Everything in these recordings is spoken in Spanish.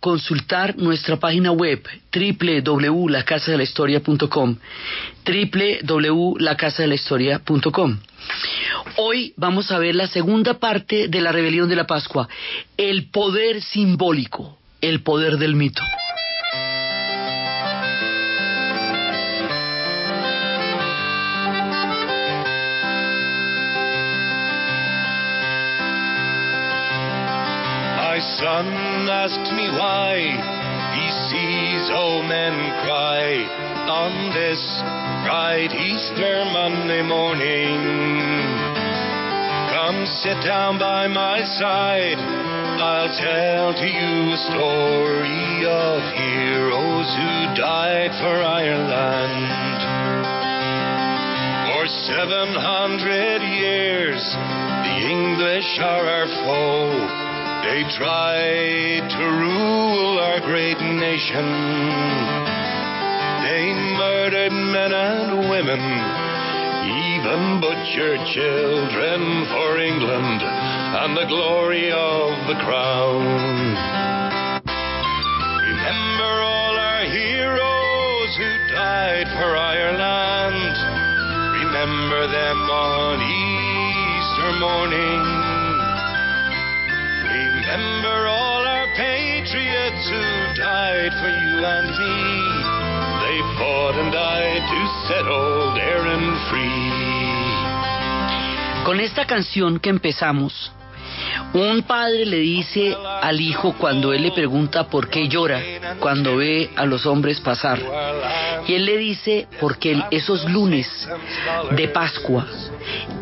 consultar nuestra página web www.lacasadelahistoria.com www.lacasadelahistoria.com Hoy vamos a ver la segunda parte de la rebelión de la Pascua, el poder simbólico, el poder del mito. Asked me why he sees old men cry on this bright Easter Monday morning. Come sit down by my side. I'll tell to you a story of heroes who died for Ireland. For seven hundred years, the English are our foe. They tried to rule our great nation. They murdered men and women, even butchered children for England and the glory of the crown. Remember all our heroes who died for Ireland. Remember them on Easter morning. Remember all our patriots who died for you and me. They fought and died to set old Erin free. Con esta canción que empezamos, un padre le dice al hijo cuando él le pregunta por qué llora cuando ve a los hombres pasar. Y él le dice porque esos lunes de Pascua,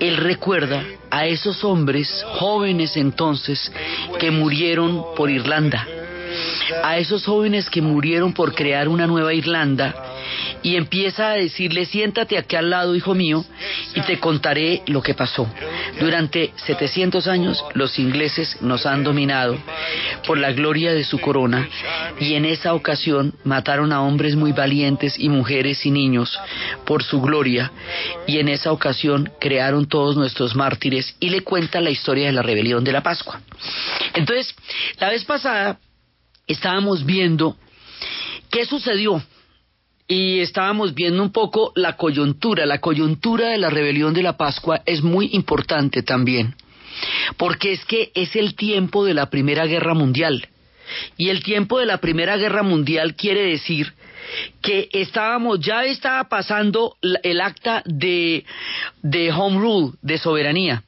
él recuerda a esos hombres jóvenes entonces que murieron por Irlanda, a esos jóvenes que murieron por crear una nueva Irlanda y empieza a decirle, siéntate aquí al lado, hijo mío, y te contaré lo que pasó. Durante 700 años los ingleses nos han dominado por la gloria de su corona y en esa ocasión mataron a hombres muy valientes y mujeres y niños por su gloria y en esa ocasión crearon todos nuestros mártires y le cuenta la historia de la rebelión de la Pascua. Entonces, la vez pasada estábamos viendo qué sucedió y estábamos viendo un poco la coyuntura. La coyuntura de la rebelión de la Pascua es muy importante también, porque es que es el tiempo de la Primera Guerra Mundial. Y el tiempo de la Primera Guerra Mundial quiere decir que estábamos, ya estaba pasando el acta de, de Home Rule, de soberanía.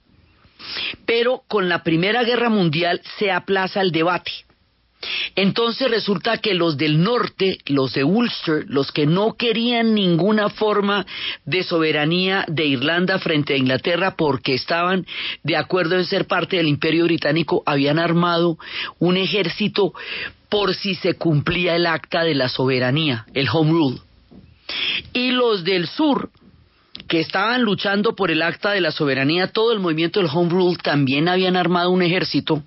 Pero con la Primera Guerra Mundial se aplaza el debate. Entonces resulta que los del norte, los de Ulster, los que no querían ninguna forma de soberanía de Irlanda frente a Inglaterra porque estaban de acuerdo en ser parte del imperio británico, habían armado un ejército por si se cumplía el acta de la soberanía, el Home Rule. Y los del sur, que estaban luchando por el acta de la soberanía, todo el movimiento del Home Rule también habían armado un ejército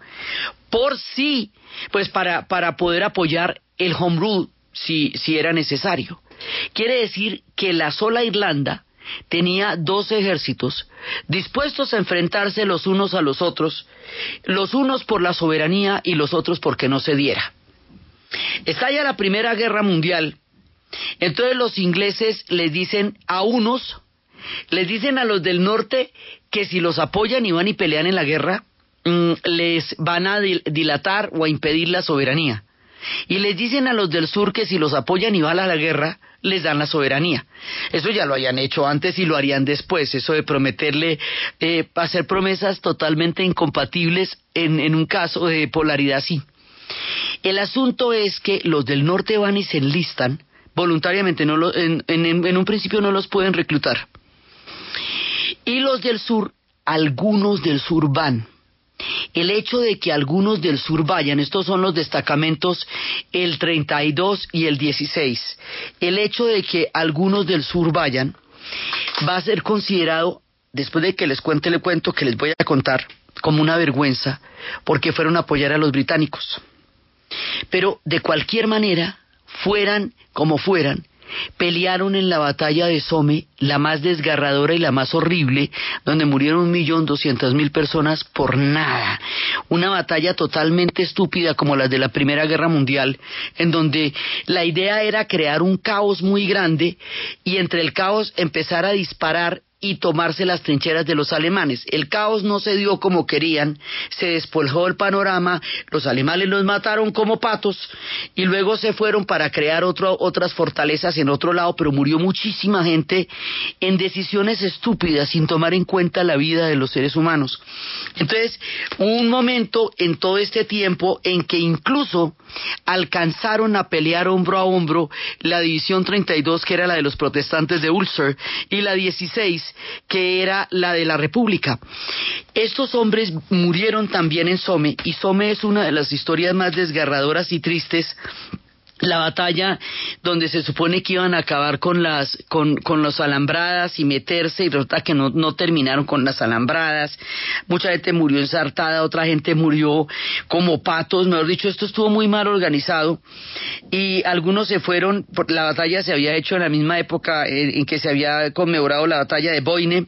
por sí, pues para, para poder apoyar el Home Rule si, si era necesario. Quiere decir que la sola Irlanda tenía dos ejércitos dispuestos a enfrentarse los unos a los otros, los unos por la soberanía y los otros porque no se diera. Estalla la Primera Guerra Mundial, entonces los ingleses les dicen a unos, les dicen a los del norte que si los apoyan y van y pelean en la guerra, mm, les van a dilatar o a impedir la soberanía. Y les dicen a los del sur que si los apoyan y van a la guerra, les dan la soberanía. Eso ya lo hayan hecho antes y lo harían después. Eso de prometerle, eh, hacer promesas totalmente incompatibles en, un caso de polaridad así. El asunto es que los del norte van y se enlistan voluntariamente, no en, en, en un principio no los pueden reclutar. Y los del sur, algunos del sur van. El hecho de que algunos del sur vayan, estos son los destacamentos el 32 y el 16, el hecho de que algunos del sur vayan va a ser considerado, después de que les cuente el cuento que les voy a contar, como una vergüenza, porque fueron a apoyar a los británicos. Pero de cualquier manera, fueran como fueran, pelearon en la batalla de Somme, la más desgarradora y la más horrible, donde murieron un millón doscientas mil personas por nada. Una batalla totalmente estúpida como la de la Primera Guerra Mundial, en donde la idea era crear un caos muy grande y entre el caos empezar a disparar y tomarse las trincheras de los alemanes. El caos no se dio como querían, se despojó el panorama, los alemanes los mataron como patos y luego se fueron para crear otras fortalezas en otro lado, pero murió muchísima gente en decisiones estúpidas sin tomar en cuenta la vida de los seres humanos. Entonces, un momento en todo este tiempo en que incluso alcanzaron a pelear hombro a hombro la división 32, que era la de los protestantes de Ulster, y la 16, que era la de la República. Estos hombres murieron también en Somme, y Somme es una de las historias más desgarradoras y tristes la batalla donde se supone que iban a acabar con las con, con los alambradas y meterse y resulta que no, no terminaron con las alambradas. Mucha gente murió ensartada otra gente murió como patos mejor dicho esto estuvo muy mal organizado. Y algunos se fueron la batalla se había hecho en la misma época en, en que se había conmemorado la batalla de Boine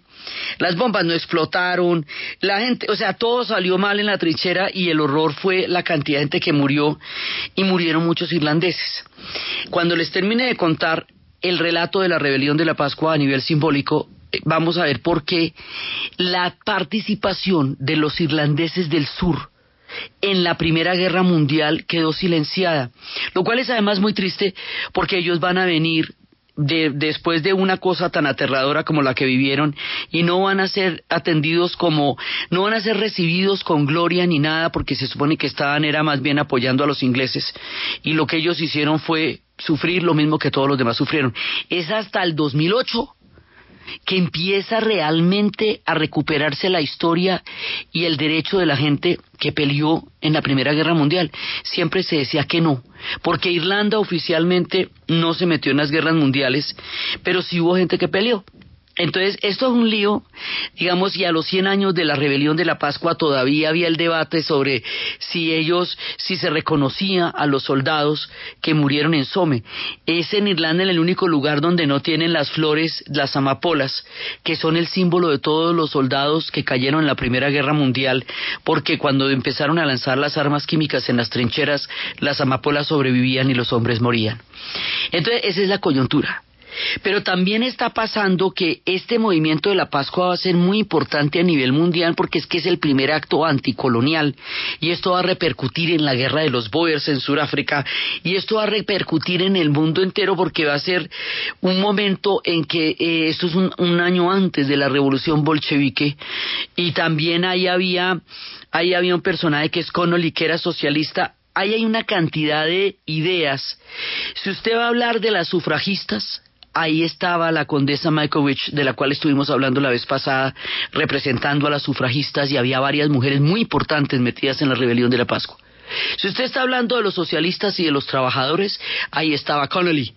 las bombas no explotaron, la gente, o sea, todo salió mal en la trinchera y el horror fue la cantidad de gente que murió y murieron muchos irlandeses. Cuando les termine de contar el relato de la rebelión de la Pascua a nivel simbólico, eh, vamos a ver por qué la participación de los irlandeses del sur en la Primera Guerra Mundial quedó silenciada, lo cual es además muy triste porque ellos van a venir de, después de una cosa tan aterradora como la que vivieron y no van a ser atendidos como, no van a ser recibidos con gloria ni nada porque se supone que estaban era más bien apoyando a los ingleses y lo que ellos hicieron fue sufrir lo mismo que todos los demás sufrieron. Es hasta el 2008 que empieza realmente a recuperarse la historia y el derecho de la gente que peleó en la Primera Guerra Mundial. Siempre se decía que no, porque Irlanda oficialmente no se metió en las guerras mundiales, pero sí hubo gente que peleó. Entonces, esto es un lío, digamos, y a los 100 años de la rebelión de la Pascua todavía había el debate sobre si ellos, si se reconocía a los soldados que murieron en Somme. Es en Irlanda el único lugar donde no tienen las flores, las amapolas, que son el símbolo de todos los soldados que cayeron en la Primera Guerra Mundial, porque cuando empezaron a lanzar las armas químicas en las trincheras, las amapolas sobrevivían y los hombres morían. Entonces, esa es la coyuntura. Pero también está pasando que este movimiento de la Pascua va a ser muy importante a nivel mundial porque es que es el primer acto anticolonial. Y esto va a repercutir en la guerra de los Boers en Sudáfrica. Y esto va a repercutir en el mundo entero porque va a ser un momento en que eh, esto es un, un, año antes de la revolución bolchevique. Y también ahí había ahí había un personaje que es Connolly que era socialista. Ahí hay una cantidad de ideas. Si usted va a hablar de las sufragistas, ahí estaba la condesa Michaelwich, de la cual estuvimos hablando la vez pasada, representando a las sufragistas y había varias mujeres muy importantes metidas en la rebelión de la Pascua. Si usted está hablando de los socialistas y de los trabajadores, ahí estaba Connolly,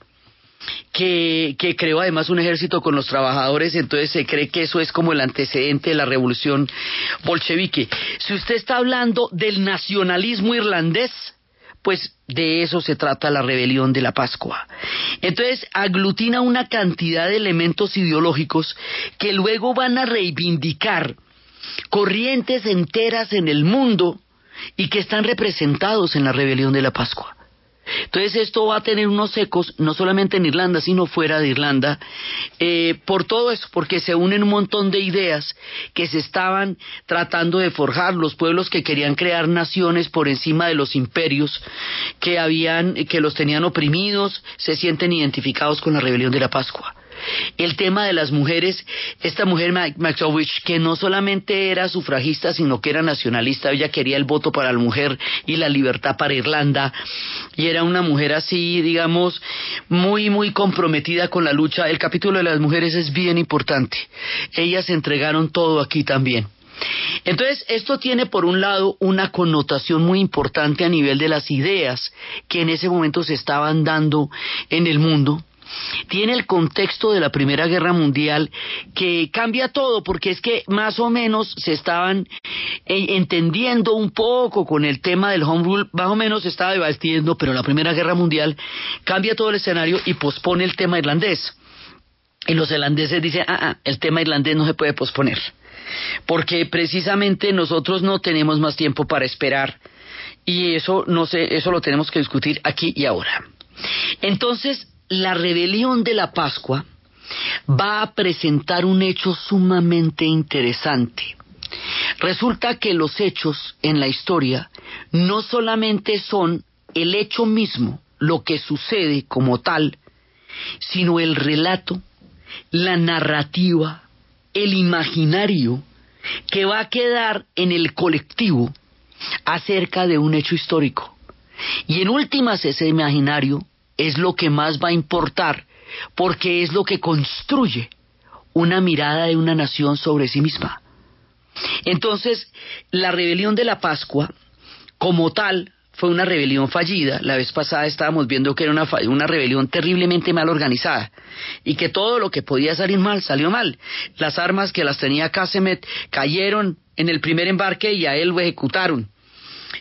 que, que, creó además un ejército con los trabajadores, entonces se cree que eso es como el antecedente de la revolución bolchevique. Si usted está hablando del nacionalismo irlandés, pues de eso se trata la rebelión de la Pascua. Entonces aglutina una cantidad de elementos ideológicos que luego van a reivindicar corrientes enteras en el mundo y que están representados en la rebelión de la Pascua. Entonces esto va a tener unos ecos, no solamente en Irlanda, sino fuera de Irlanda, eh, por todo eso, porque se unen un montón de ideas que se estaban tratando de forjar, los pueblos que querían crear naciones por encima de los imperios que habían, que los tenían oprimidos, se sienten identificados con la rebelión de la Pascua el tema de las mujeres, esta mujer Maxowicz, que no solamente era sufragista, sino que era nacionalista, ella quería el voto para la mujer y la libertad para Irlanda, y era una mujer así, digamos, muy, muy comprometida con la lucha. El capítulo de las mujeres es bien importante. Ellas entregaron todo aquí también. Entonces, esto tiene por un lado una connotación muy importante a nivel de las ideas que en ese momento se estaban dando en el mundo. Tiene el contexto de la Primera Guerra Mundial que cambia todo porque es que más o menos se estaban eh, entendiendo un poco con el tema del home rule, más o menos se estaba debatiendo, pero la Primera Guerra Mundial cambia todo el escenario y pospone el tema irlandés. Y los irlandeses dicen, ah, ah, el tema irlandés no se puede posponer porque precisamente nosotros no tenemos más tiempo para esperar y eso no sé, eso lo tenemos que discutir aquí y ahora. Entonces, la rebelión de la Pascua va a presentar un hecho sumamente interesante. Resulta que los hechos en la historia no solamente son el hecho mismo, lo que sucede como tal, sino el relato, la narrativa, el imaginario que va a quedar en el colectivo acerca de un hecho histórico. Y en últimas ese imaginario es lo que más va a importar porque es lo que construye una mirada de una nación sobre sí misma. Entonces, la rebelión de la Pascua, como tal, fue una rebelión fallida. La vez pasada estábamos viendo que era una, una rebelión terriblemente mal organizada y que todo lo que podía salir mal salió mal. Las armas que las tenía Casemet cayeron en el primer embarque y a él lo ejecutaron.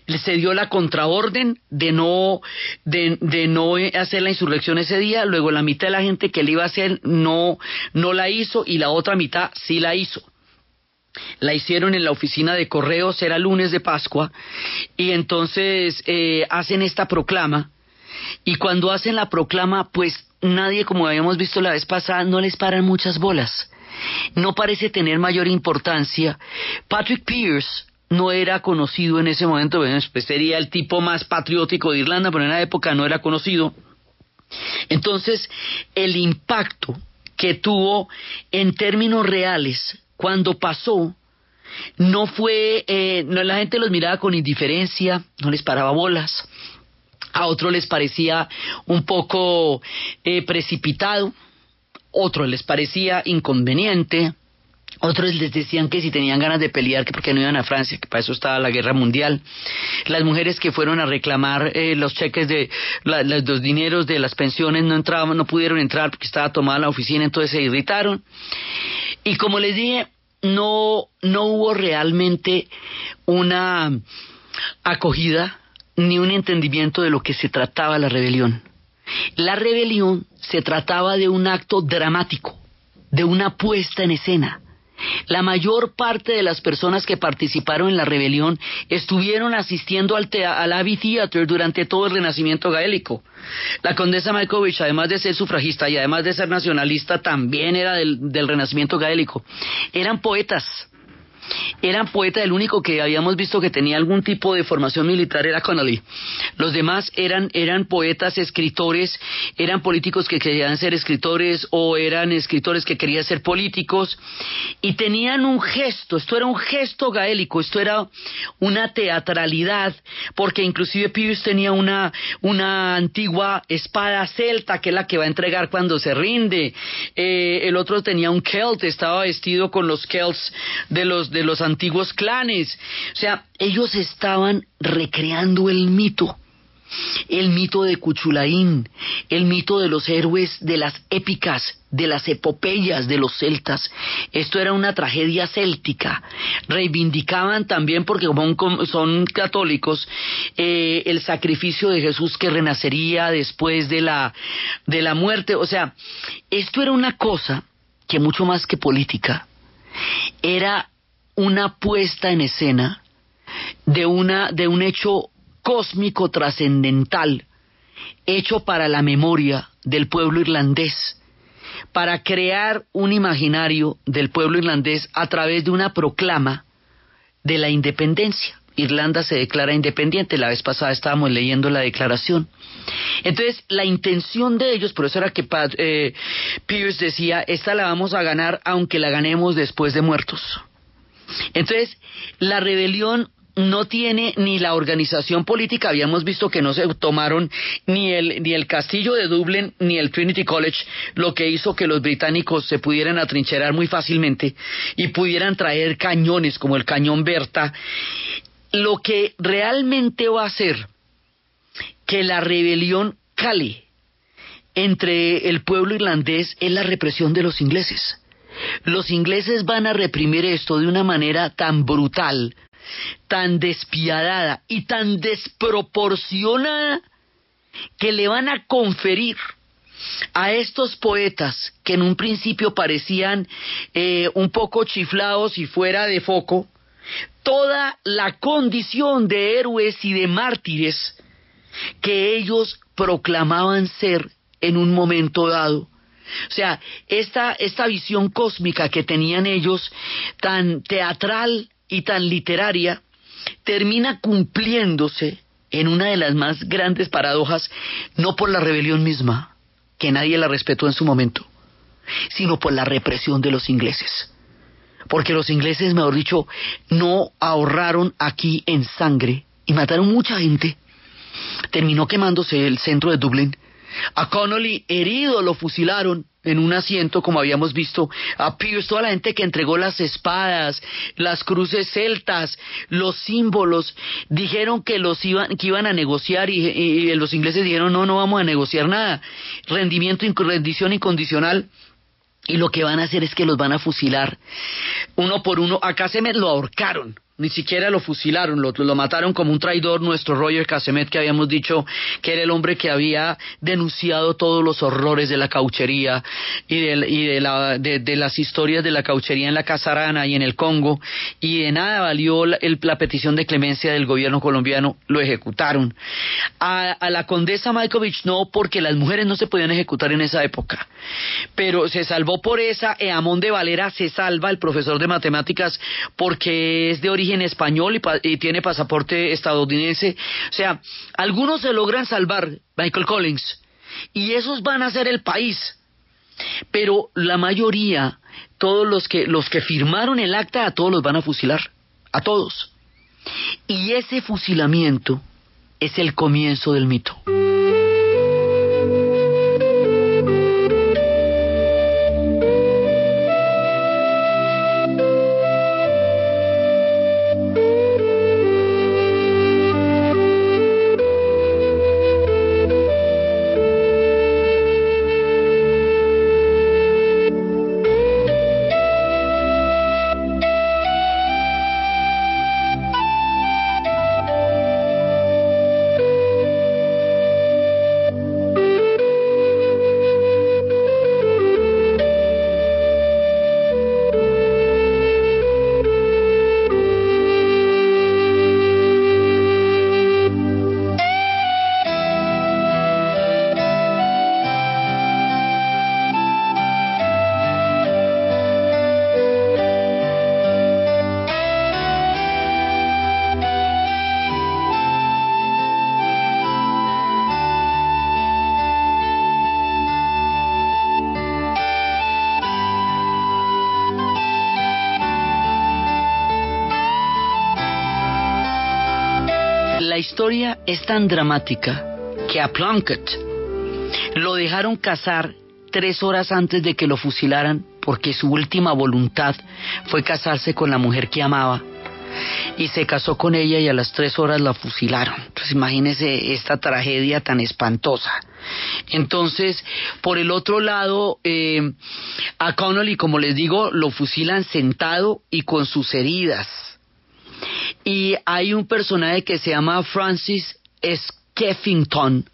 Se dio la contraorden de no, de, no hacer la insurrección ese día, luego la mitad de la gente que le iba a hacer no, no la hizo y la otra mitad sí la hizo la hicieron en la oficina de correos, era lunes de Pascua, y entonces eh, hacen esta proclama, y cuando hacen la proclama, pues nadie, como habíamos visto la vez pasada, no les paran muchas bolas. No parece tener mayor importancia. Patrick Pierce no era conocido en ese momento, pues sería el tipo más patriótico de Irlanda, pero en la época no era conocido. Entonces, el impacto que tuvo en términos reales cuando pasó, no fue, eh, no, la gente los miraba con indiferencia, no les paraba bolas, a otros les parecía un poco eh, precipitado, otros les parecía inconveniente, otros les decían que si tenían ganas de pelear, que porque no iban a Francia, que para eso estaba la guerra mundial. Las mujeres que fueron a reclamar eh, los cheques de los dineros de las pensiones no entraban, no pudieron entrar porque estaba tomada la oficina, entonces se irritaron. Y como les dije, no, no hubo realmente una acogida ni un entendimiento de lo que se trataba la rebelión. La rebelión se trataba de un acto dramático, de una puesta en escena, la mayor parte de las personas que participaron en la rebelión estuvieron asistiendo al, al Abbey Theatre durante todo el Renacimiento gaélico. La condesa Malkovich, además de ser sufragista y además de ser nacionalista, también era del, del Renacimiento gaélico. Eran poetas eran poetas, el único que habíamos visto que tenía algún tipo de formación militar era Connolly. Los demás eran, eran poetas, escritores, eran políticos que querían ser escritores o eran escritores que querían ser políticos y tenían un gesto, esto era un gesto gaélico, esto era una teatralidad, porque inclusive Pius tenía una, una antigua espada celta que es la que va a entregar cuando se rinde, eh, el otro tenía un celt, estaba vestido con los celts de los de los antiguos clanes. O sea, ellos estaban recreando el mito. El mito de Cuchulaín, el mito de los héroes de las épicas, de las epopeyas de los celtas. Esto era una tragedia céltica. Reivindicaban también, porque son católicos, eh, el sacrificio de Jesús que renacería después de la, de la muerte. O sea, esto era una cosa que mucho más que política, era una puesta en escena de, una, de un hecho cósmico trascendental, hecho para la memoria del pueblo irlandés, para crear un imaginario del pueblo irlandés a través de una proclama de la independencia. Irlanda se declara independiente, la vez pasada estábamos leyendo la declaración. Entonces, la intención de ellos, por eso era que eh, Pierce decía, esta la vamos a ganar aunque la ganemos después de muertos. Entonces, la rebelión no tiene ni la organización política, habíamos visto que no se tomaron ni el, ni el castillo de Dublín ni el Trinity College, lo que hizo que los británicos se pudieran atrincherar muy fácilmente y pudieran traer cañones como el cañón Berta, lo que realmente va a hacer que la rebelión cale entre el pueblo irlandés es la represión de los ingleses. Los ingleses van a reprimir esto de una manera tan brutal, tan despiadada y tan desproporcionada que le van a conferir a estos poetas que en un principio parecían eh, un poco chiflados y fuera de foco, toda la condición de héroes y de mártires que ellos proclamaban ser en un momento dado. O sea, esta, esta visión cósmica que tenían ellos, tan teatral y tan literaria, termina cumpliéndose en una de las más grandes paradojas, no por la rebelión misma, que nadie la respetó en su momento, sino por la represión de los ingleses. Porque los ingleses, mejor dicho, no ahorraron aquí en sangre y mataron mucha gente. Terminó quemándose el centro de Dublín a Connolly herido lo fusilaron en un asiento, como habíamos visto, a Pierce, toda la gente que entregó las espadas, las cruces celtas, los símbolos, dijeron que los iban, que iban a negociar y, los ingleses dijeron no, no vamos a negociar nada, rendimiento, rendición incondicional. Y lo que van a hacer es que los van a fusilar. Uno por uno. Acá se me lo ahorcaron ni siquiera lo fusilaron, lo, mataron como un traidor nuestro Roger Casemet, que habíamos dicho que era el hombre que había denunciado todos los horrores de la cauchería y, de, y de, la, de, las historias de la cauchería en la Casarana y en el Congo, y de nada valió la, la petición de clemencia del gobierno colombiano, lo ejecutaron. A, a la condesa Malkovich no, porque las mujeres no se podían ejecutar en esa época, pero se salvó por esa, Eamón de Valera se salva, el profesor de matemáticas, porque es de origen en español y, tiene pasaporte estadounidense. O sea, algunos se logran salvar, Michael Collins, y esos van a ser el país. Pero la mayoría, todos los que, los que firmaron el acta, a todos los van a fusilar, a todos. Y ese fusilamiento es el comienzo del mito. Historia es tan dramática que a Plunkett lo dejaron casar tres horas antes de que lo fusilaran porque su última voluntad fue casarse con la mujer que amaba y se casó con ella y a las tres horas la fusilaron. Entonces imagínese esta tragedia tan espantosa. Entonces, por el otro lado, eh, a Connolly, como les digo, lo fusilan sentado y con sus heridas y hay un personaje que se llama Francis Skeffington,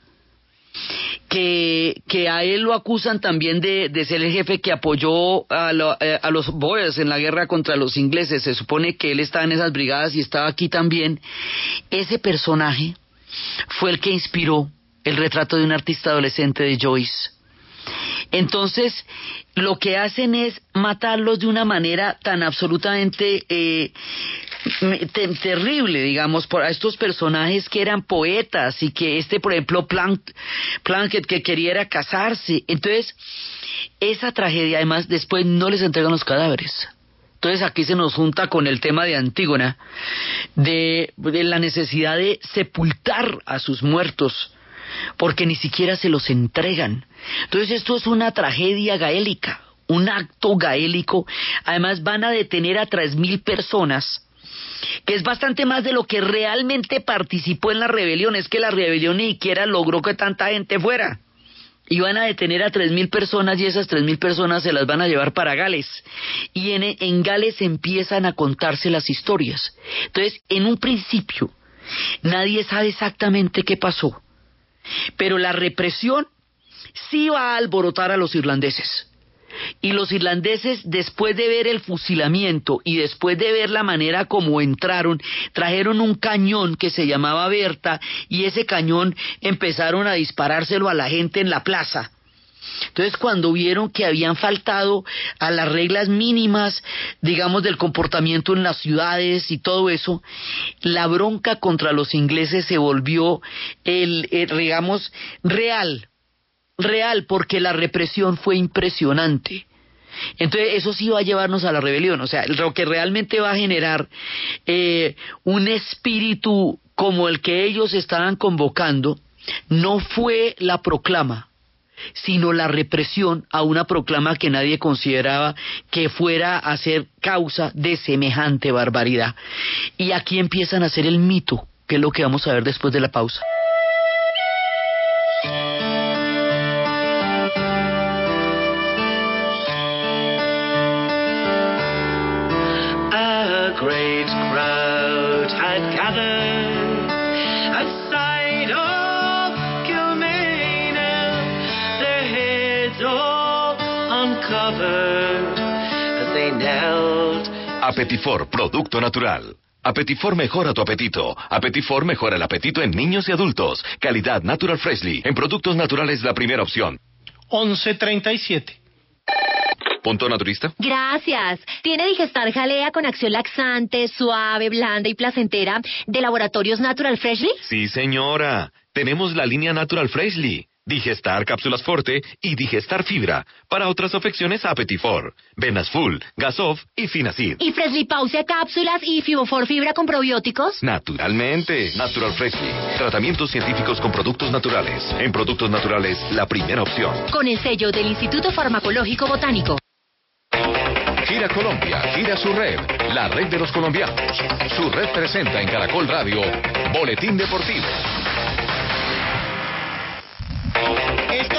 que, que a él lo acusan también de, de ser el jefe que apoyó a, eh, a, los Boers en la guerra contra los ingleses. Se supone que él estaba en esas brigadas y estaba aquí también. Ese personaje fue el que inspiró el retrato de un artista adolescente de Joyce. Entonces, lo que hacen es matarlos de una manera tan absolutamente eh, terrible, digamos, por estos personajes que eran poetas y que este, por ejemplo, Plank, que quería casarse. Entonces, esa tragedia, además, después no les entregan los cadáveres. Entonces aquí se nos junta con el tema de Antígona. de, de la necesidad de sepultar a sus muertos, porque ni siquiera se los entregan. Entonces esto es una tragedia gaélica, un acto gaélico. Además van a detener a tres mil personas que es bastante más de lo que realmente participó en la rebelión. Es que la rebelión ni siquiera logró que tanta gente fuera. Y van a detener a tres mil personas y esas tres mil personas se las van a llevar para Gales. Y en, en Gales empiezan a contarse las historias. Entonces, en un principio, nadie sabe exactamente qué pasó. Pero la represión sí va a alborotar a los irlandeses. Y los irlandeses, después de ver el fusilamiento y después de ver la manera como entraron, trajeron un cañón que se llamaba Berta y ese cañón empezaron a disparárselo a la gente en la plaza. Entonces, cuando vieron que habían faltado a las reglas mínimas, digamos, del comportamiento en las ciudades y todo eso, la bronca contra los ingleses se volvió, el, digamos, real real porque la represión fue impresionante. Entonces eso sí va a llevarnos a la rebelión, o sea, lo que realmente va a generar eh, un espíritu como el que ellos estaban convocando no fue la proclama, sino la represión a una proclama que nadie consideraba que fuera a ser causa de semejante barbaridad. Y aquí empiezan a ser el mito, que es lo que vamos a ver después de la pausa. Apetifor, producto natural. Apetifor mejora tu apetito. Apetifor mejora el apetito en niños y adultos. Calidad Natural Freshly. En productos naturales la primera opción. 1137. ¿Punto naturista? Gracias. ¿Tiene Digestar Jalea con acción laxante, suave, blanda y placentera de Laboratorios Natural Freshly? Sí, señora. Tenemos la línea Natural Freshly. Digestar Cápsulas Forte y Digestar Fibra. Para otras afecciones, Apetifor, Venas Full, Gasof y Finacid. ¿Y Freshly Pause Cápsulas y Fibofor Fibra con probióticos? Naturalmente. Natural Freshly. Tratamientos científicos con productos naturales. En productos naturales, la primera opción. Con el sello del Instituto Farmacológico Botánico. Gira Colombia, gira su red, la red de los colombianos. Su red presenta en Caracol Radio, Boletín Deportivo.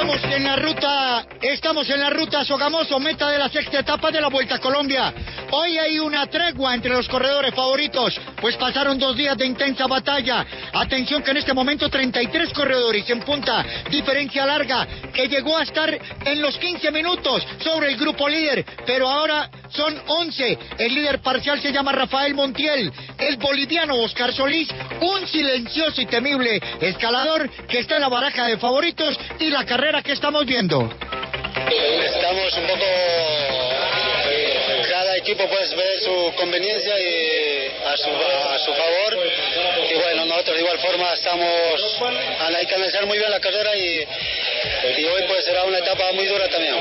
Estamos en la ruta, estamos en la ruta Sogamoso, meta de la sexta etapa de la Vuelta a Colombia. Hoy hay una tregua entre los corredores favoritos, pues pasaron dos días de intensa batalla. Atención que en este momento 33 corredores en punta, diferencia larga, que llegó a estar en los 15 minutos sobre el grupo líder, pero ahora son 11. El líder parcial se llama Rafael Montiel, el boliviano Oscar Solís, un silencioso y temible escalador que está en la baraja de favoritos y la carrera que estamos viendo. Estamos un poco equipo puede ver su conveniencia y a su, a su favor. Y bueno, nosotros de igual forma estamos, hay que analizar muy bien la carrera y, y hoy pues será una etapa muy dura también.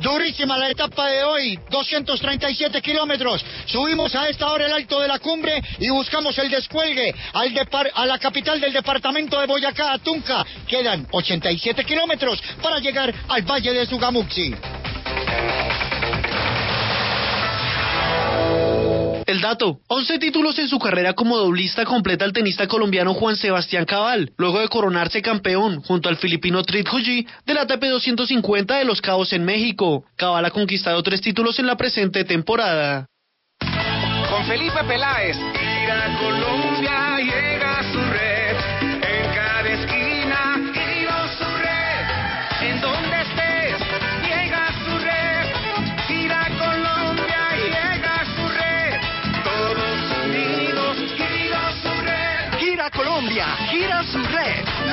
Durísima la etapa de hoy, 237 kilómetros. Subimos a esta hora el alto de la cumbre y buscamos el descuelgue al a la capital del departamento de Boyacá, a Tunca. Quedan 87 kilómetros para llegar al valle de Sugamuxi. El dato, 11 títulos en su carrera como doblista completa el tenista colombiano Juan Sebastián Cabal, luego de coronarse campeón junto al filipino Trit de la ATP 250 de Los Cabos en México. Cabal ha conquistado tres títulos en la presente temporada. Con Felipe Peláez. Colombia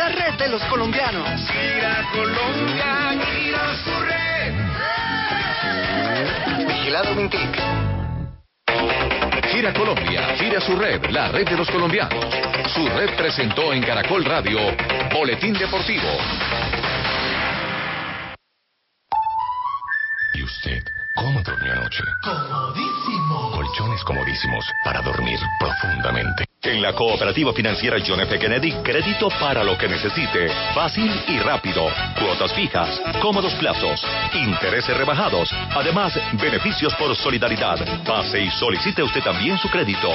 la red de los colombianos. Gira Colombia, gira su red. Vigilado Mintic. Gira Colombia, gira su red, la red de los colombianos. Su red presentó en Caracol Radio, Boletín Deportivo. ¿Y usted cómo durmió anoche? Comodísimo. Colchones comodísimos para dormir profundamente. La cooperativa financiera John F. Kennedy, crédito para lo que necesite. Fácil y rápido. Cuotas fijas, cómodos plazos, intereses rebajados. Además, beneficios por solidaridad. Pase y solicite usted también su crédito.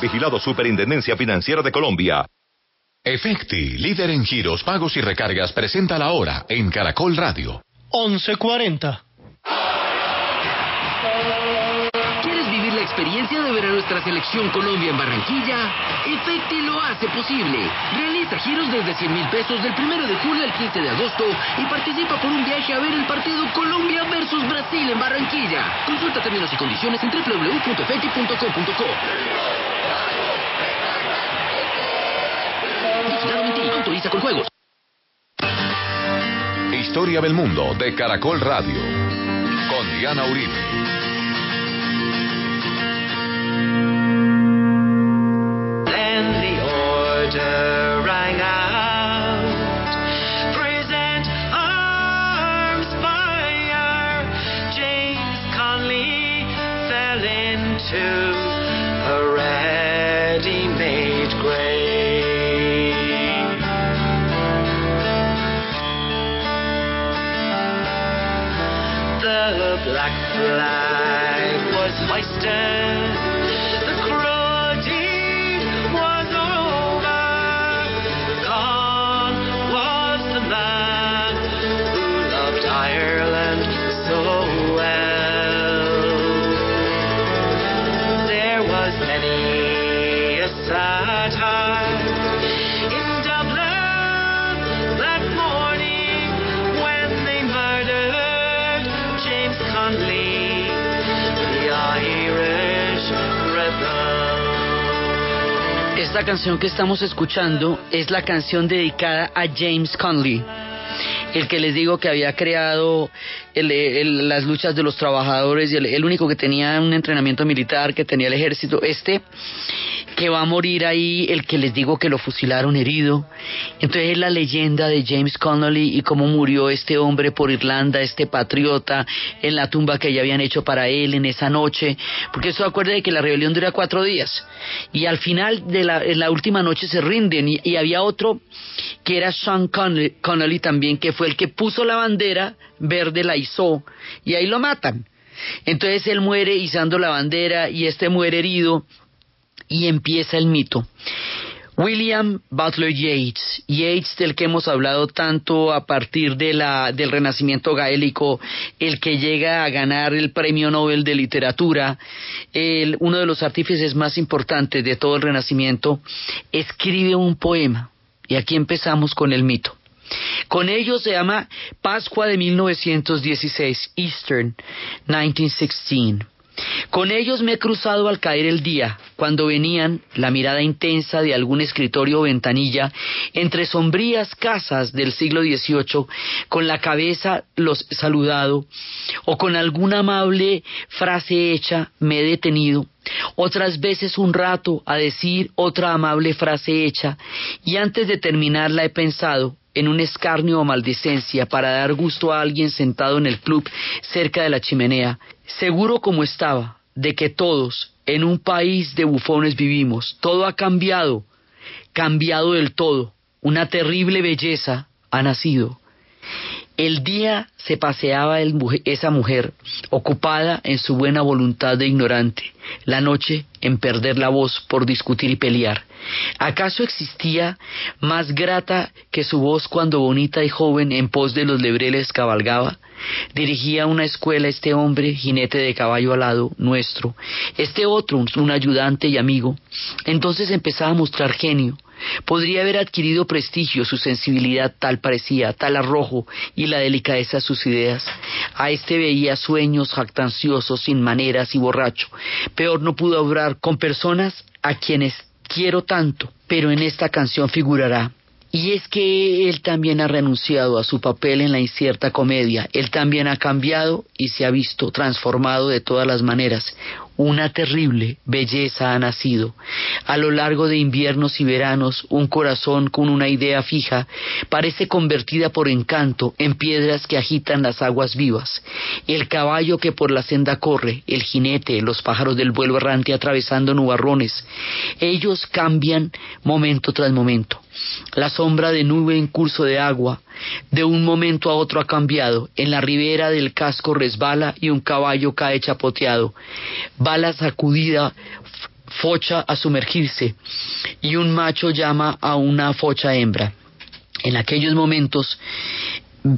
Vigilado Superintendencia Financiera de Colombia. Efecti, líder en giros, pagos y recargas, presenta la hora en Caracol Radio. 11.40. experiencia de ver a nuestra selección Colombia en Barranquilla? Efecti lo hace posible. Realiza giros desde 100 mil pesos del 1 de julio al 15 de agosto y participa por un viaje a ver el partido Colombia versus Brasil en Barranquilla. Consulta términos y condiciones en www.efecti.com.co. Autoriza con juegos. Historia del mundo de Caracol Radio. Con Diana Uribe. Into a ready-made grave. The black flag was hoisted. Esta canción que estamos escuchando es la canción dedicada a James Conley, el que les digo que había creado el- el- las luchas de los trabajadores y el, el único que tenía un entrenamiento militar, que tenía el ejército, este que va a morir ahí, el que les digo que lo fusilaron herido. Entonces es la leyenda de James Connolly y cómo murió este hombre por Irlanda, este patriota, en la tumba que ya habían hecho para él en esa noche. Porque acuerda de que la rebelión dura cuatro días. Y al final de la, en la última noche se rinden. Y, y había otro que era Sean Connolly, Connolly también, que fue el que puso la bandera verde, la izó, y ahí lo matan. Entonces él muere izando la bandera y este muere herido y empieza el mito. William Butler Yeats, Yeats del que hemos hablado tanto a partir de la, del Renacimiento gaélico, el que llega a ganar el Premio Nobel de Literatura, el- uno de los artífices más importantes de todo el Renacimiento, escribe un poema. Y aquí empezamos con el mito. Con ello se llama Pascua de 1916, Eastern 1916. Con ellos me he cruzado al caer el día, cuando venían, la mirada intensa de algún escritorio o ventanilla, entre sombrías casas del siglo XVIII, con la cabeza los he saludado, o con alguna amable frase hecha me he detenido, otras veces un rato a decir otra amable frase hecha, y antes de terminarla he pensado, en un escarnio o maldicencia para dar gusto a alguien sentado en el club cerca de la chimenea, seguro como estaba de que todos en un país de bufones vivimos, todo ha cambiado, cambiado del todo, una terrible belleza ha nacido. El día se paseaba esa mujer, ocupada en su buena voluntad de ignorante, la noche en perder la voz por discutir y pelear. ¿Acaso existía más grata que su voz cuando bonita y joven en pos de los lebreles cabalgaba? Dirigía una escuela este hombre, jinete de caballo alado, nuestro, este otro, un ayudante y amigo. Entonces empezaba a mostrar genio, Podría haber adquirido prestigio, su sensibilidad tal parecía, tal arrojo y la delicadeza de sus ideas. A este veía sueños jactanciosos, sin maneras y borracho. Peor no pudo obrar con personas a quienes quiero tanto, pero en esta canción figurará. Y es que él también ha renunciado a su papel en la incierta comedia, él también ha cambiado y se ha visto transformado de todas las maneras. Una terrible belleza ha nacido. A lo largo de inviernos y veranos, un corazón con una idea fija parece convertida por encanto en piedras que agitan las aguas vivas. El caballo que por la senda corre, el jinete, los pájaros del vuelo errante atravesando nubarrones, ellos cambian momento tras momento. La sombra de nube en curso de agua, de un momento a otro ha cambiado. En la ribera del casco resbala y un caballo cae chapoteado. Va la sacudida focha a sumergirse y un macho llama a una focha hembra. En aquellos momentos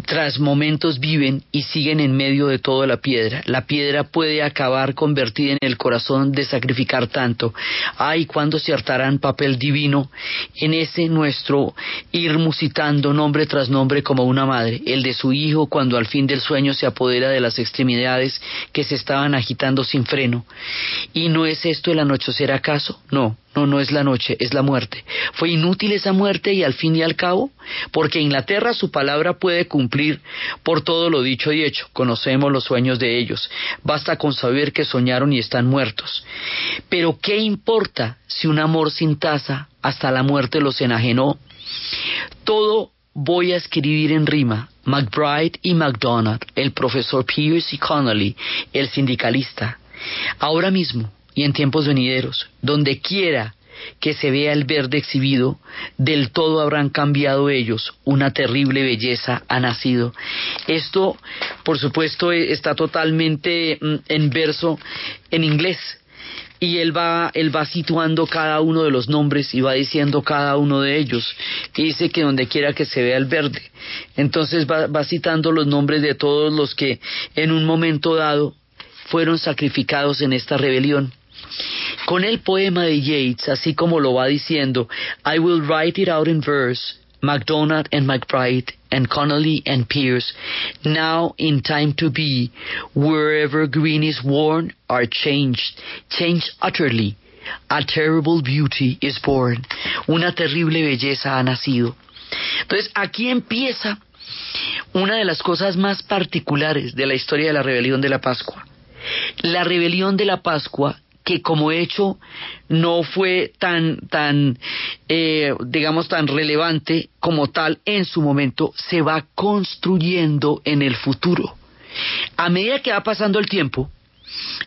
tras momentos viven y siguen en medio de toda la piedra. La piedra puede acabar convertida en el corazón de sacrificar tanto. Ay, cuando se hartarán papel divino en ese nuestro ir musitando nombre tras nombre como una madre, el de su hijo cuando al fin del sueño se apodera de las extremidades que se estaban agitando sin freno. ¿Y no es esto el anochecer acaso? No, no, no es la noche, es la muerte. ¿Fue inútil esa muerte y al fin y al cabo? Porque Inglaterra su palabra puede cumplir por todo lo dicho y hecho. Conocemos los sueños de ellos. Basta con saber que soñaron y están muertos. Pero ¿qué importa si un amor sin tasa hasta la muerte los enajenó? Todo voy a escribir en rima. McBride y MacDonald, el profesor Pierce y Connolly, el sindicalista. Ahora mismo, y en tiempos venideros, donde quiera que se vea el verde exhibido, del todo habrán cambiado ellos, una terrible belleza ha nacido. Esto, por supuesto, está totalmente mm, en verso en inglés. Y él va, él va situando cada uno de los nombres y va diciendo cada uno de ellos. Y dice que donde quiera que se vea el verde. Entonces va, va citando los nombres de todos los que en un momento dado fueron sacrificados en esta rebelión. Con el poema de Yates, así como lo va diciendo, I will write it out in verse, MacDonald and McBride and Connolly and Pierce, now in time to be, wherever green is worn, are changed, changed utterly. A terrible beauty is born. Una terrible belleza ha nacido. Entonces aquí empieza una de las cosas más particulares de la historia de la rebelión de la Pascua. La rebelión de la Pascua que como hecho no fue tan, tan, eh, digamos, tan relevante como tal en su momento, se va construyendo en el futuro. A medida que va pasando el tiempo,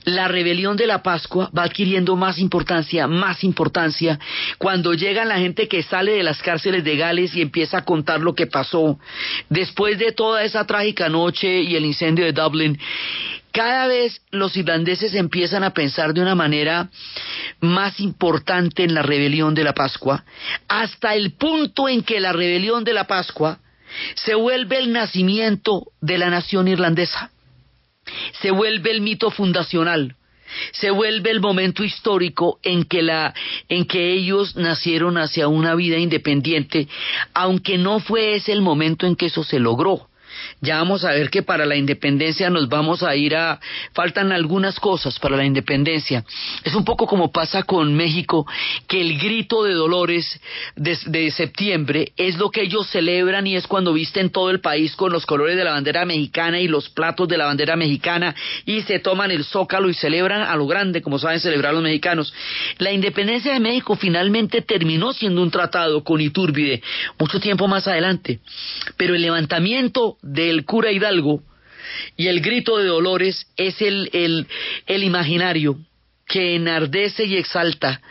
la rebelión de la Pascua va adquiriendo más importancia, más importancia, cuando llega la gente que sale de las cárceles de Gales y empieza a contar lo que pasó después de toda esa trágica noche y el incendio de Dublin cada vez los irlandeses empiezan a pensar de una manera más importante en la rebelión de la Pascua, hasta el punto en que la rebelión de la Pascua se vuelve el nacimiento de la nación irlandesa, se vuelve el mito fundacional, se vuelve el momento histórico en que, la, en que ellos nacieron hacia una vida independiente, aunque no fue ese el momento en que eso se logró ya vamos a ver que para la independencia nos vamos a ir a... Faltan algunas cosas para la independencia. Es un poco como pasa con México, que el grito de Dolores de, de septiembre es lo que ellos celebran y es cuando visten todo el país con los colores de la bandera mexicana y los platos de la bandera mexicana y se toman el zócalo y celebran a lo grande, como saben celebrar los mexicanos. La independencia de México finalmente terminó siendo un tratado con Iturbide mucho tiempo más adelante, pero el levantamiento del cura Hidalgo y el grito de Dolores es el, el, el imaginario que enardece y exalta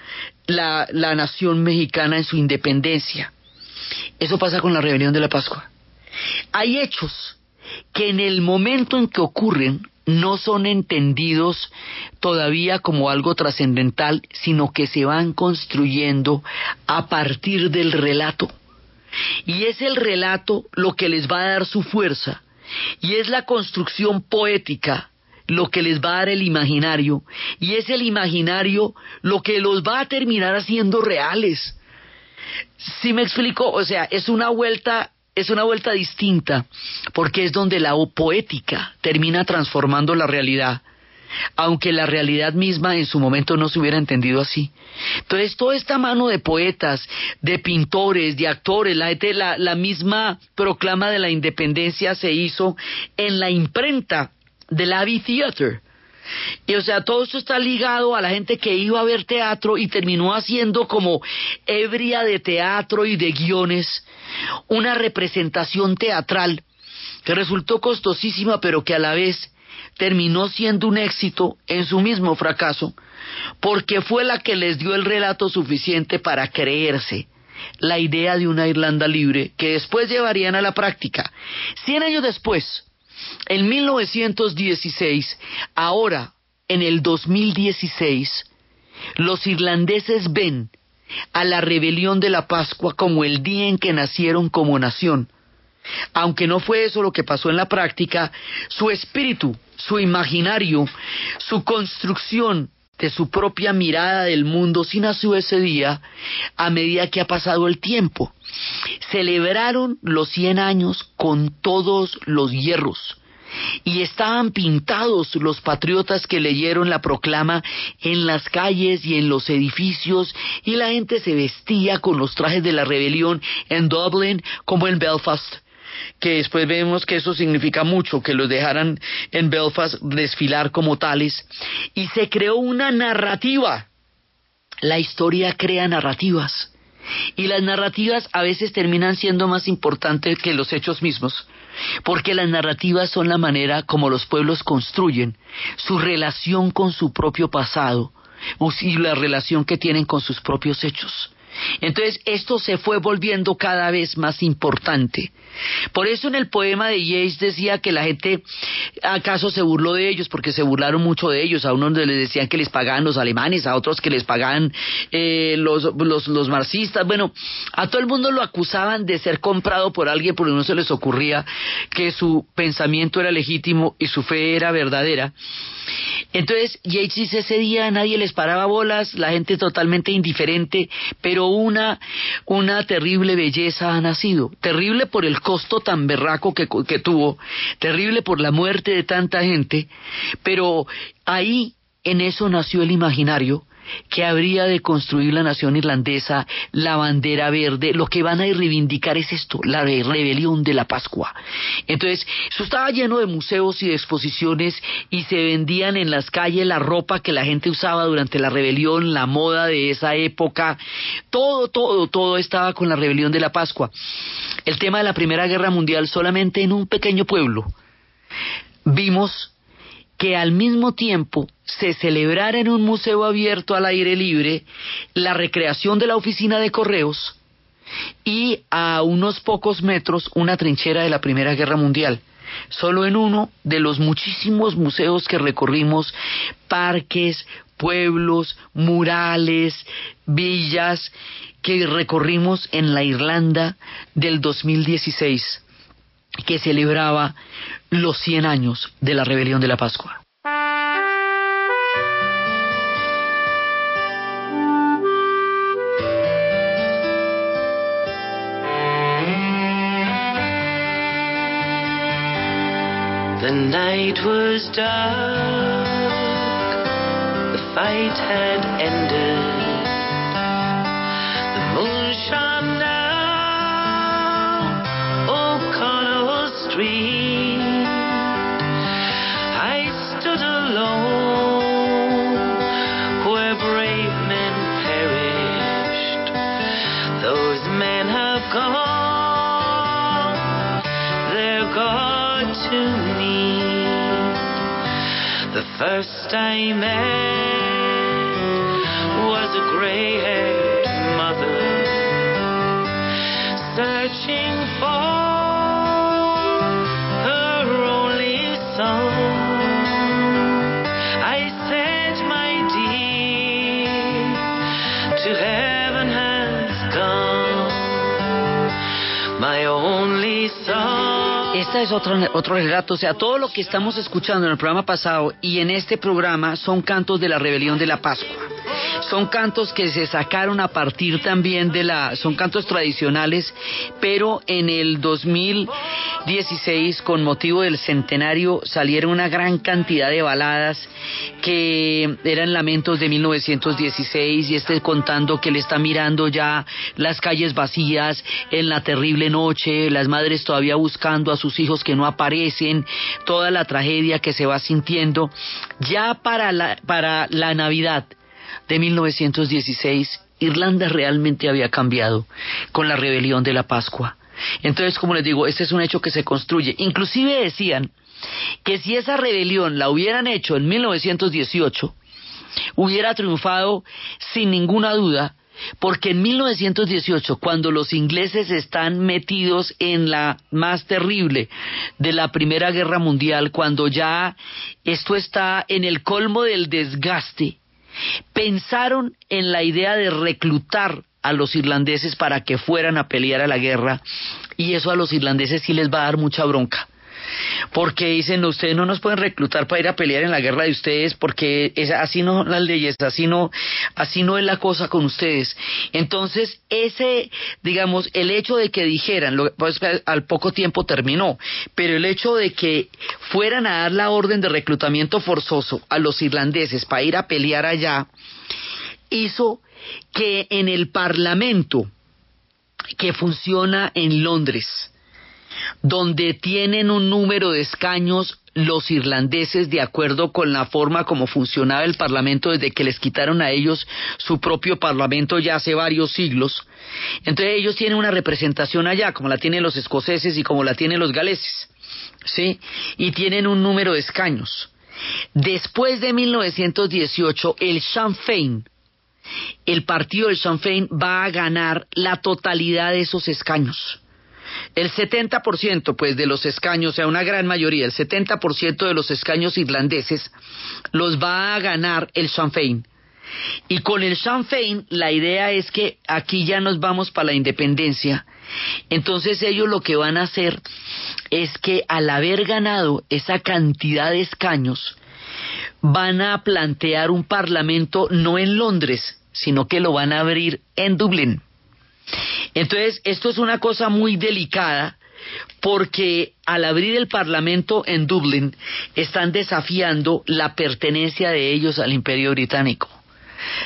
la, la nación mexicana en su independencia. Eso pasa con la rebelión de la Pascua. Hay hechos que en el momento en que ocurren no son entendidos todavía como algo trascendental, sino que se van construyendo a partir del relato. Y es el relato lo que les va a dar su fuerza. Y es la construcción poética lo que les va a dar el imaginario. Y es el imaginario lo que los va a terminar haciendo reales. Si me explico? O sea, es una vuelta es una vuelta distinta porque es donde la poética termina transformando la realidad aunque la realidad misma en su momento no se hubiera entendido así. Entonces, toda esta mano de poetas, de pintores, de actores, la, la, misma proclama de la independencia se hizo en la imprenta del Abbey Theater. Y o sea, todo esto está ligado a la gente que iba a ver teatro y terminó haciendo como ebria de teatro y de guiones una representación teatral que resultó costosísima pero que a la vez terminó siendo un éxito en su mismo fracaso, porque fue la que les dio el relato suficiente para creerse la idea de una Irlanda libre que después llevarían a la práctica. Cien años después, en 1916, ahora en el 2016, los irlandeses ven a la rebelión de la Pascua como el día en que nacieron como nación. Aunque no fue eso lo que pasó en la práctica, su espíritu, su imaginario, su construcción de su propia mirada del mundo sí nació ese día a medida que ha pasado el tiempo. Celebraron los 100 años con todos los hierros y estaban pintados los patriotas que leyeron la proclama en las calles y en los edificios y la gente se vestía con los trajes de la rebelión en Dublin como en Belfast que después vemos que eso significa mucho, que los dejaran en Belfast desfilar como tales, y se creó una narrativa. La historia crea narrativas, y las narrativas a veces terminan siendo más importantes que los hechos mismos, porque las narrativas son la manera como los pueblos construyen su relación con su propio pasado y la relación que tienen con sus propios hechos. Entonces esto se fue volviendo cada vez más importante. Por eso en el poema de Yeats decía que la gente acaso se burló de ellos porque se burlaron mucho de ellos. A unos les decían que les pagaban los alemanes, a otros que les pagaban eh, los, los, los marxistas. Bueno, a todo el mundo lo acusaban de ser comprado por alguien porque no se les ocurría que su pensamiento era legítimo y su fe era verdadera. Entonces, Yates dice, ese día nadie les paraba bolas, la gente totalmente indiferente, pero una, una terrible belleza ha nacido. Terrible por el costo tan berraco que, que tuvo, terrible por la muerte de tanta gente, pero ahí en eso nació el imaginario que habría de construir la nación irlandesa, la bandera verde, lo que van a reivindicar es esto, la rebelión de la Pascua. Entonces, eso estaba lleno de museos y de exposiciones y se vendían en las calles la ropa que la gente usaba durante la rebelión, la moda de esa época, todo, todo, todo estaba con la rebelión de la Pascua. El tema de la Primera Guerra Mundial solamente en un pequeño pueblo. Vimos que al mismo tiempo se celebrara en un museo abierto al aire libre la recreación de la oficina de correos y a unos pocos metros una trinchera de la Primera Guerra Mundial. Solo en uno de los muchísimos museos que recorrimos, parques, pueblos, murales, villas que recorrimos en la Irlanda del 2016 que celebraba los 100 años de la rebelión de la Pascua. The night was dark, the fight had ended. The moon shone down O'Connell Street. First I met was a gray haired mother searching for Esta es otro, otro relato, o sea, todo lo que estamos escuchando en el programa pasado y en este programa son cantos de la rebelión de la Pascua. Son cantos que se sacaron a partir también de la, son cantos tradicionales, pero en el 2016, con motivo del centenario, salieron una gran cantidad de baladas que eran lamentos de 1916 y este contando que le está mirando ya las calles vacías en la terrible noche, las madres todavía buscando a sus hijos que no aparecen, toda la tragedia que se va sintiendo. Ya para la, para la Navidad de 1916, Irlanda realmente había cambiado con la rebelión de la Pascua. Entonces, como les digo, este es un hecho que se construye. Inclusive decían que si esa rebelión la hubieran hecho en 1918, hubiera triunfado sin ninguna duda, porque en 1918, cuando los ingleses están metidos en la más terrible de la Primera Guerra Mundial, cuando ya esto está en el colmo del desgaste, pensaron en la idea de reclutar a los irlandeses para que fueran a pelear a la guerra y eso a los irlandeses sí les va a dar mucha bronca porque dicen ustedes no nos pueden reclutar para ir a pelear en la guerra de ustedes porque es, así no las leyes así no así no es la cosa con ustedes entonces ese digamos el hecho de que dijeran lo, pues, al poco tiempo terminó pero el hecho de que fueran a dar la orden de reclutamiento forzoso a los irlandeses para ir a pelear allá hizo que en el parlamento que funciona en Londres donde tienen un número de escaños los irlandeses de acuerdo con la forma como funcionaba el Parlamento desde que les quitaron a ellos su propio Parlamento ya hace varios siglos. Entonces ellos tienen una representación allá, como la tienen los escoceses y como la tienen los galeses, ¿sí? Y tienen un número de escaños. Después de 1918, el Sinn Féin, el partido del Sinn Féin va a ganar la totalidad de esos escaños. El 70% pues de los escaños, o sea, una gran mayoría, el 70% de los escaños irlandeses los va a ganar el Sinn Féin. Y con el Sinn Féin la idea es que aquí ya nos vamos para la independencia. Entonces ellos lo que van a hacer es que al haber ganado esa cantidad de escaños, van a plantear un parlamento no en Londres, sino que lo van a abrir en Dublín. Entonces, esto es una cosa muy delicada porque al abrir el Parlamento en Dublín están desafiando la pertenencia de ellos al Imperio Británico.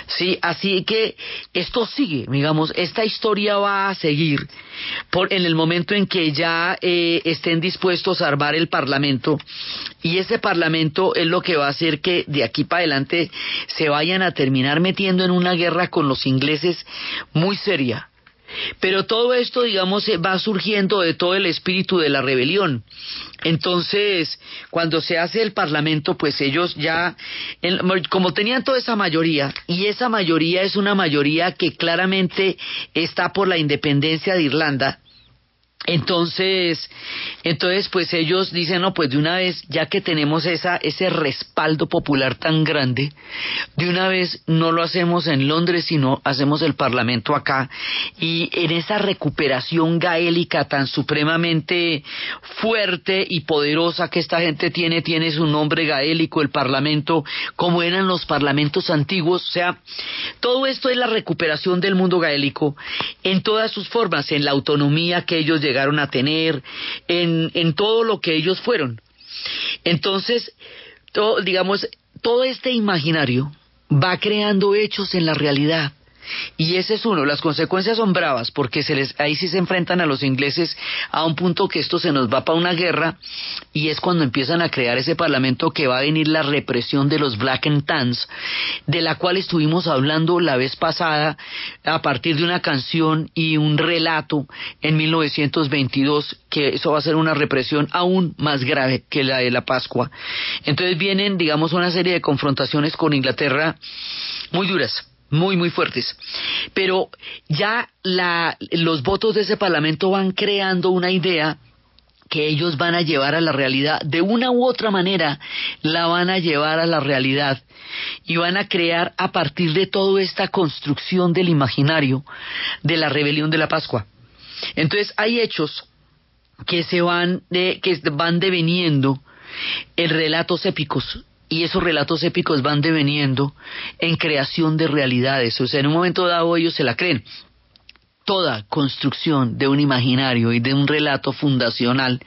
Sí, así que esto sigue, digamos, esta historia va a seguir por, en el momento en que ya eh, estén dispuestos a armar el Parlamento y ese Parlamento es lo que va a hacer que de aquí para adelante se vayan a terminar metiendo en una guerra con los ingleses muy seria pero todo esto, digamos, va surgiendo de todo el espíritu de la rebelión. Entonces, cuando se hace el Parlamento, pues ellos ya, como tenían toda esa mayoría, y esa mayoría es una mayoría que claramente está por la independencia de Irlanda, entonces, entonces, pues ellos dicen, no, pues de una vez, ya que tenemos esa, ese respaldo popular tan grande, de una vez no lo hacemos en Londres, sino hacemos el Parlamento acá. Y en esa recuperación gaélica tan supremamente fuerte y poderosa que esta gente tiene, tiene su nombre gaélico, el Parlamento, como eran los parlamentos antiguos. O sea, todo esto es la recuperación del mundo gaélico en todas sus formas, en la autonomía que ellos a tener, en, en todo lo que ellos fueron. Entonces, todo, digamos, todo este imaginario va creando hechos en la realidad. Y ese es uno. Las consecuencias son bravas porque se les, ahí sí se enfrentan a los ingleses a un punto que esto se nos va para una guerra y es cuando empiezan a crear ese parlamento que va a venir la represión de los Black and Tans, de la cual estuvimos hablando la vez pasada a partir de una canción y un relato en 1922 que eso va a ser una represión aún más grave que la de la Pascua. Entonces vienen, digamos, una serie de confrontaciones con Inglaterra muy duras muy, muy fuertes. Pero ya la, los votos de ese Parlamento van creando una idea que ellos van a llevar a la realidad, de una u otra manera la van a llevar a la realidad y van a crear a partir de toda esta construcción del imaginario de la rebelión de la Pascua. Entonces hay hechos que se van de, que van deveniendo en relatos épicos y esos relatos épicos van deveniendo en creación de realidades. O sea, en un momento dado ellos se la creen. Toda construcción de un imaginario y de un relato fundacional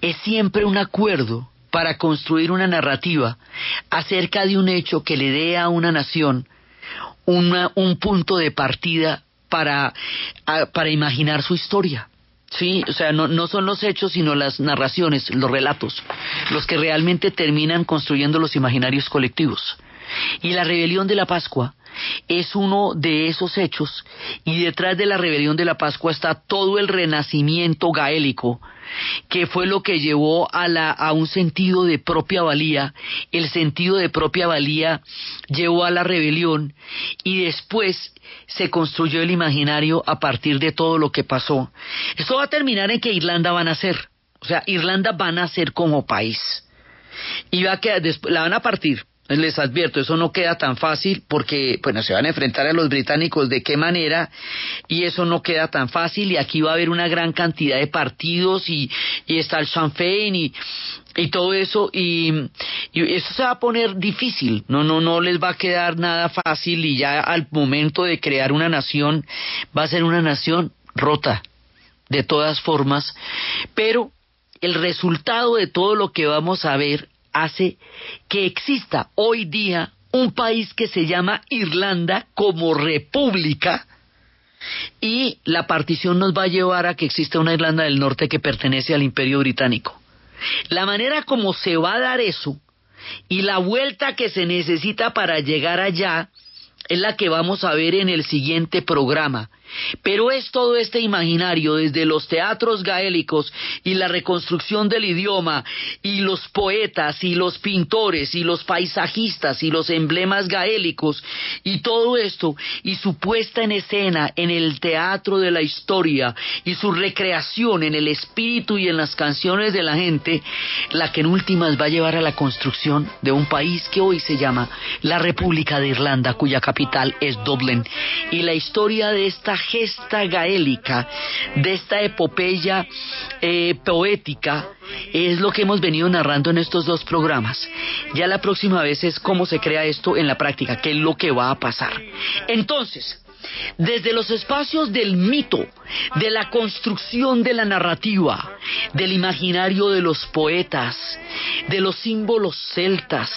es siempre un acuerdo para construir una narrativa acerca de un hecho que le dé a una nación una- un punto de partida para, a- para imaginar su historia. Sí, o sea, no, no son los hechos, sino las narraciones, los relatos, los que realmente terminan construyendo los imaginarios colectivos. Y la rebelión de la Pascua es uno de esos hechos, y detrás de la rebelión de la Pascua está todo el renacimiento gaélico, que fue lo que llevó a, la, a un sentido de propia valía, el sentido de propia valía llevó a la rebelión, y después se construyó el imaginario a partir de todo lo que pasó. Esto va a terminar en que Irlanda va a nacer, o sea, Irlanda va a nacer como país y va a quedar, la van a partir. Les advierto, eso no queda tan fácil porque, bueno, se van a enfrentar a los británicos de qué manera y eso no queda tan fácil y aquí va a haber una gran cantidad de partidos y, y está el Sinn Féin y, y todo eso y, y eso se va a poner difícil, no, no, no les va a quedar nada fácil y ya al momento de crear una nación va a ser una nación rota de todas formas, pero el resultado de todo lo que vamos a ver hace que exista hoy día un país que se llama Irlanda como república y la partición nos va a llevar a que exista una Irlanda del Norte que pertenece al Imperio Británico. La manera como se va a dar eso y la vuelta que se necesita para llegar allá es la que vamos a ver en el siguiente programa. Pero es todo este imaginario desde los teatros gaélicos y la reconstrucción del idioma y los poetas y los pintores y los paisajistas y los emblemas gaélicos y todo esto y su puesta en escena en el teatro de la historia y su recreación en el espíritu y en las canciones de la gente, la que en últimas va a llevar a la construcción de un país que hoy se llama la República de Irlanda, cuya capital es Dublín. Y la historia de esta gesta gaélica, de esta epopeya eh, poética, es lo que hemos venido narrando en estos dos programas. Ya la próxima vez es cómo se crea esto en la práctica, qué es lo que va a pasar. Entonces, desde los espacios del mito, de la construcción de la narrativa, del imaginario de los poetas, de los símbolos celtas,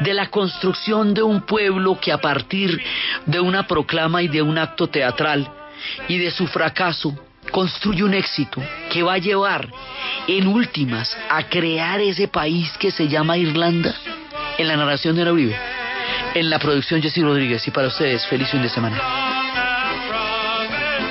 de la construcción de un pueblo que a partir de una proclama y de un acto teatral y de su fracaso construye un éxito que va a llevar en últimas a crear ese país que se llama Irlanda en la narración de Ana Uribe, en la producción Jessy Rodríguez y para ustedes feliz fin de semana.